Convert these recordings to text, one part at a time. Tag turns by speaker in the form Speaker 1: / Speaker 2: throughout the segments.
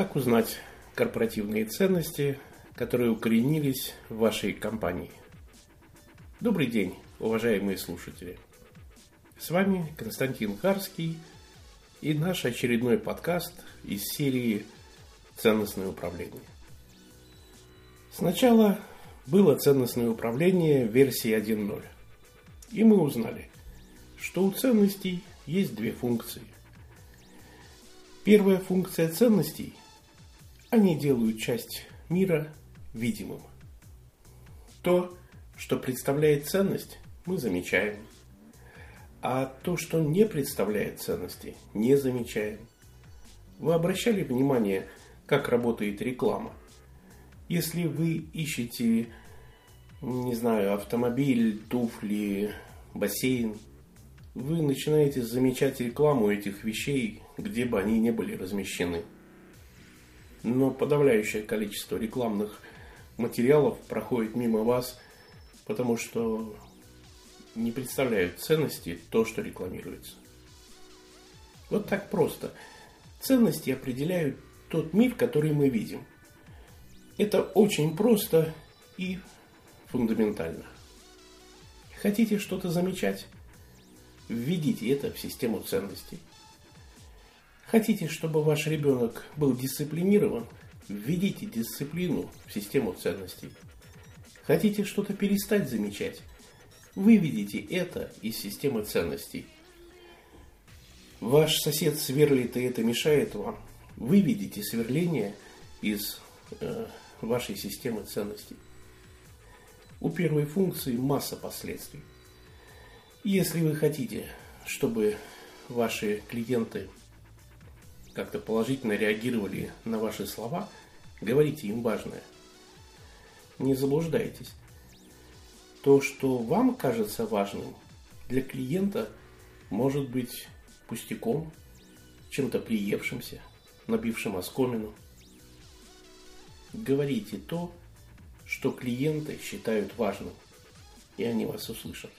Speaker 1: Как узнать корпоративные ценности, которые укоренились в вашей компании? Добрый день, уважаемые слушатели. С вами Константин Харский и наш очередной подкаст из серии «Ценностное управление». Сначала было ценностное управление версии 1.0. И мы узнали, что у ценностей есть две функции. Первая функция ценностей – они делают часть мира видимым. То, что представляет ценность, мы замечаем. А то, что не представляет ценности, не замечаем. Вы обращали внимание, как работает реклама? Если вы ищете, не знаю, автомобиль, туфли, бассейн, вы начинаете замечать рекламу этих вещей, где бы они ни были размещены. Но подавляющее количество рекламных материалов проходит мимо вас, потому что не представляют ценности то, что рекламируется. Вот так просто. Ценности определяют тот мир, который мы видим. Это очень просто и фундаментально. Хотите что-то замечать? Введите это в систему ценностей. Хотите, чтобы ваш ребенок был дисциплинирован? Введите дисциплину в систему ценностей. Хотите что-то перестать замечать? Выведите это из системы ценностей. Ваш сосед сверлит, и это мешает вам. Выведите сверление из э, вашей системы ценностей. У первой функции масса последствий. Если вы хотите, чтобы ваши клиенты как-то положительно реагировали на ваши слова, говорите им важное. Не заблуждайтесь. То, что вам кажется важным, для клиента может быть пустяком, чем-то приевшимся, набившим оскомину. Говорите то, что клиенты считают важным, и они вас услышат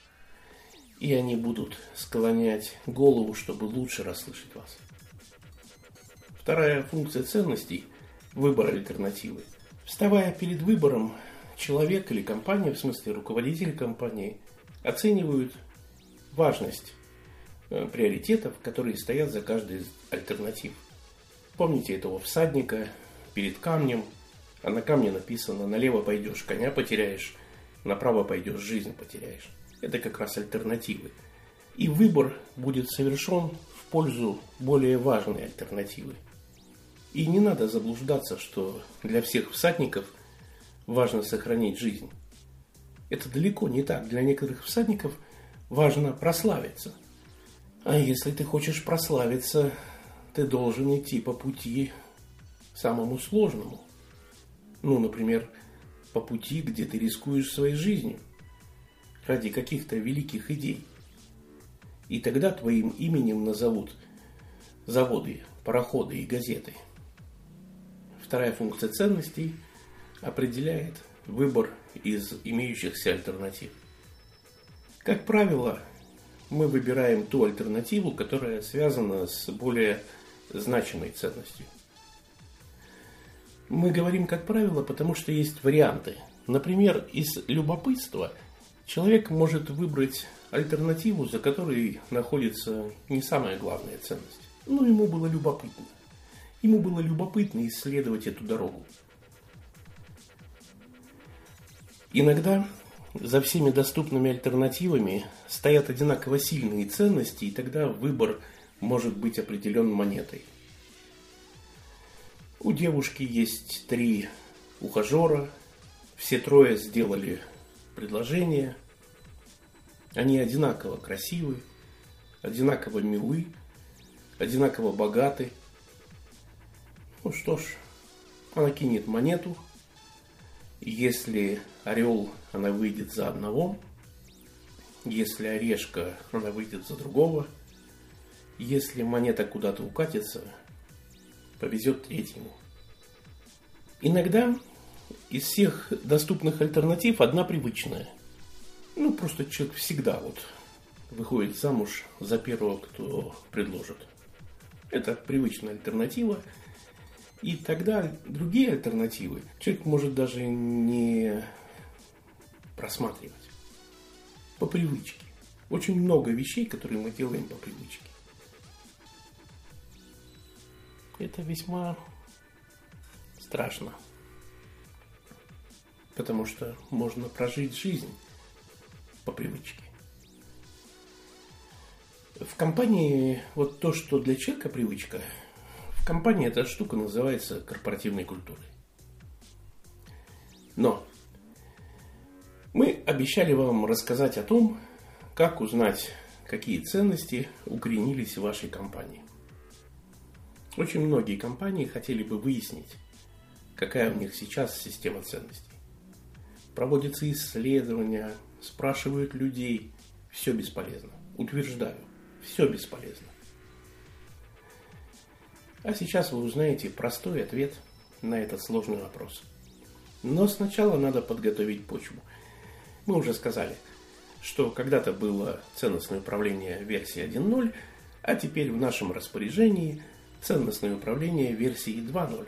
Speaker 1: и они будут склонять голову, чтобы лучше расслышать вас. Вторая функция ценностей – выбор альтернативы. Вставая перед выбором, человек или компания, в смысле руководитель компании, оценивают важность э, приоритетов, которые стоят за каждой из альтернатив. Помните этого всадника перед камнем, а на камне написано «налево пойдешь, коня потеряешь, направо пойдешь, жизнь потеряешь». Это как раз альтернативы. И выбор будет совершен в пользу более важной альтернативы. И не надо заблуждаться, что для всех всадников важно сохранить жизнь. Это далеко не так. Для некоторых всадников важно прославиться. А если ты хочешь прославиться, ты должен идти по пути самому сложному. Ну, например, по пути, где ты рискуешь своей жизнью – ради каких-то великих идей. И тогда твоим именем назовут заводы, пароходы и газеты. Вторая функция ценностей определяет выбор из имеющихся альтернатив. Как правило, мы выбираем ту альтернативу, которая связана с более значимой ценностью. Мы говорим как правило, потому что есть варианты. Например, из любопытства – Человек может выбрать альтернативу, за которой находится не самая главная ценность. Но ему было любопытно. Ему было любопытно исследовать эту дорогу. Иногда за всеми доступными альтернативами стоят одинаково сильные ценности, и тогда выбор может быть определен монетой. У девушки есть три ухажера, все трое сделали предложение, они одинаково красивы, одинаково милы, одинаково богаты. Ну что ж, она кинет монету. Если орел, она выйдет за одного. Если орешка, она выйдет за другого. Если монета куда-то укатится, повезет третьему. Иногда из всех доступных альтернатив одна привычная – ну, просто человек всегда вот выходит замуж за первого, кто предложит. Это привычная альтернатива. И тогда другие альтернативы человек может даже не просматривать по привычке. Очень много вещей, которые мы делаем по привычке. Это весьма страшно. Потому что можно прожить жизнь по привычке. В компании вот то, что для человека привычка, в компании эта штука называется корпоративной культурой. Но мы обещали вам рассказать о том, как узнать, какие ценности укоренились в вашей компании. Очень многие компании хотели бы выяснить, какая у них сейчас система ценностей. Проводятся исследования, спрашивают людей. Все бесполезно. Утверждаю, все бесполезно. А сейчас вы узнаете простой ответ на этот сложный вопрос. Но сначала надо подготовить почву. Мы уже сказали, что когда-то было ценностное управление версии 1.0, а теперь в нашем распоряжении ценностное управление версии 2.0.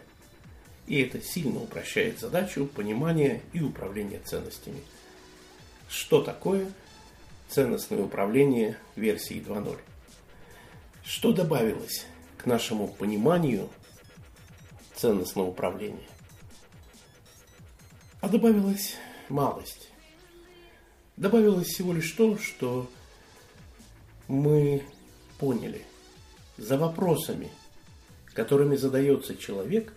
Speaker 1: И это сильно упрощает задачу понимания и управления ценностями. Что такое ценностное управление версии 2.0? Что добавилось к нашему пониманию ценностного управления? А добавилась малость. Добавилось всего лишь то, что мы поняли за вопросами, которыми задается человек,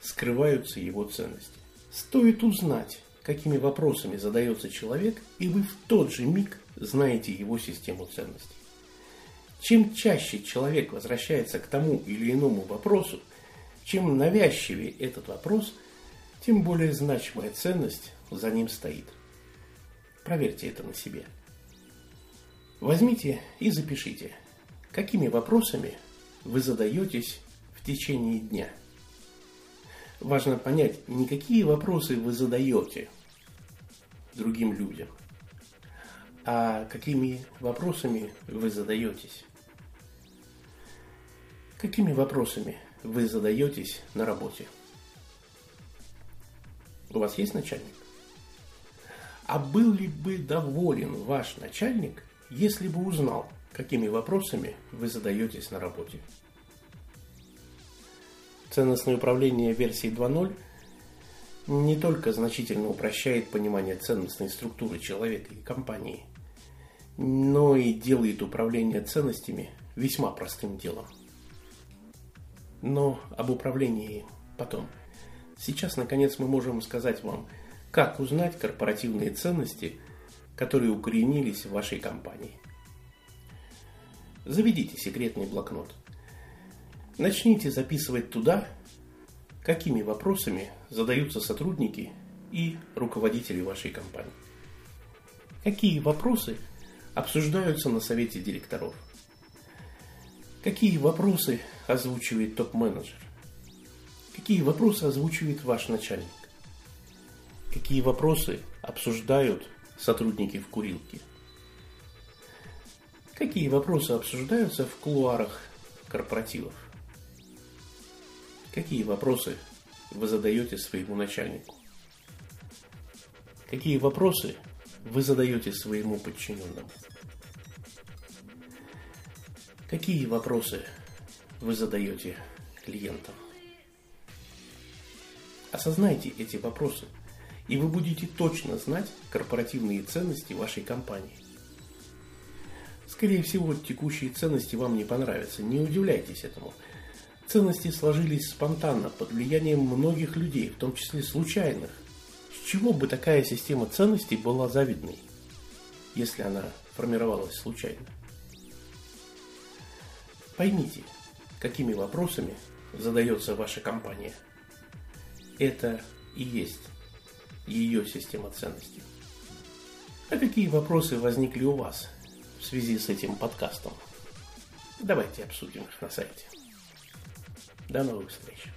Speaker 1: скрываются его ценности. Стоит узнать, какими вопросами задается человек, и вы в тот же миг знаете его систему ценностей. Чем чаще человек возвращается к тому или иному вопросу, чем навязчивее этот вопрос, тем более значимая ценность за ним стоит. Проверьте это на себе. Возьмите и запишите, какими вопросами вы задаетесь в течение дня. Важно понять, не какие вопросы вы задаете другим людям, а какими вопросами вы задаетесь. Какими вопросами вы задаетесь на работе? У вас есть начальник? А был ли бы доволен ваш начальник, если бы узнал, какими вопросами вы задаетесь на работе? Ценностное управление версии 2.0 не только значительно упрощает понимание ценностной структуры человека и компании, но и делает управление ценностями весьма простым делом. Но об управлении потом. Сейчас, наконец, мы можем сказать вам – как узнать корпоративные ценности, которые укоренились в вашей компании? Заведите секретный блокнот. Начните записывать туда, какими вопросами задаются сотрудники и руководители вашей компании. Какие вопросы обсуждаются на совете директоров? Какие вопросы озвучивает топ-менеджер? Какие вопросы озвучивает ваш начальник? Какие вопросы обсуждают сотрудники в курилке? Какие вопросы обсуждаются в кулуарах корпоративов? Какие вопросы вы задаете своему начальнику? Какие вопросы вы задаете своему подчиненному? Какие вопросы вы задаете клиентам? Осознайте эти вопросы – и вы будете точно знать корпоративные ценности вашей компании. Скорее всего, текущие ценности вам не понравятся, не удивляйтесь этому. Ценности сложились спонтанно, под влиянием многих людей, в том числе случайных. С чего бы такая система ценностей была завидной, если она формировалась случайно? Поймите, какими вопросами задается ваша компания. Это и есть ее система ценностей. А какие вопросы возникли у вас в связи с этим подкастом? Давайте обсудим их на сайте. До новых встреч.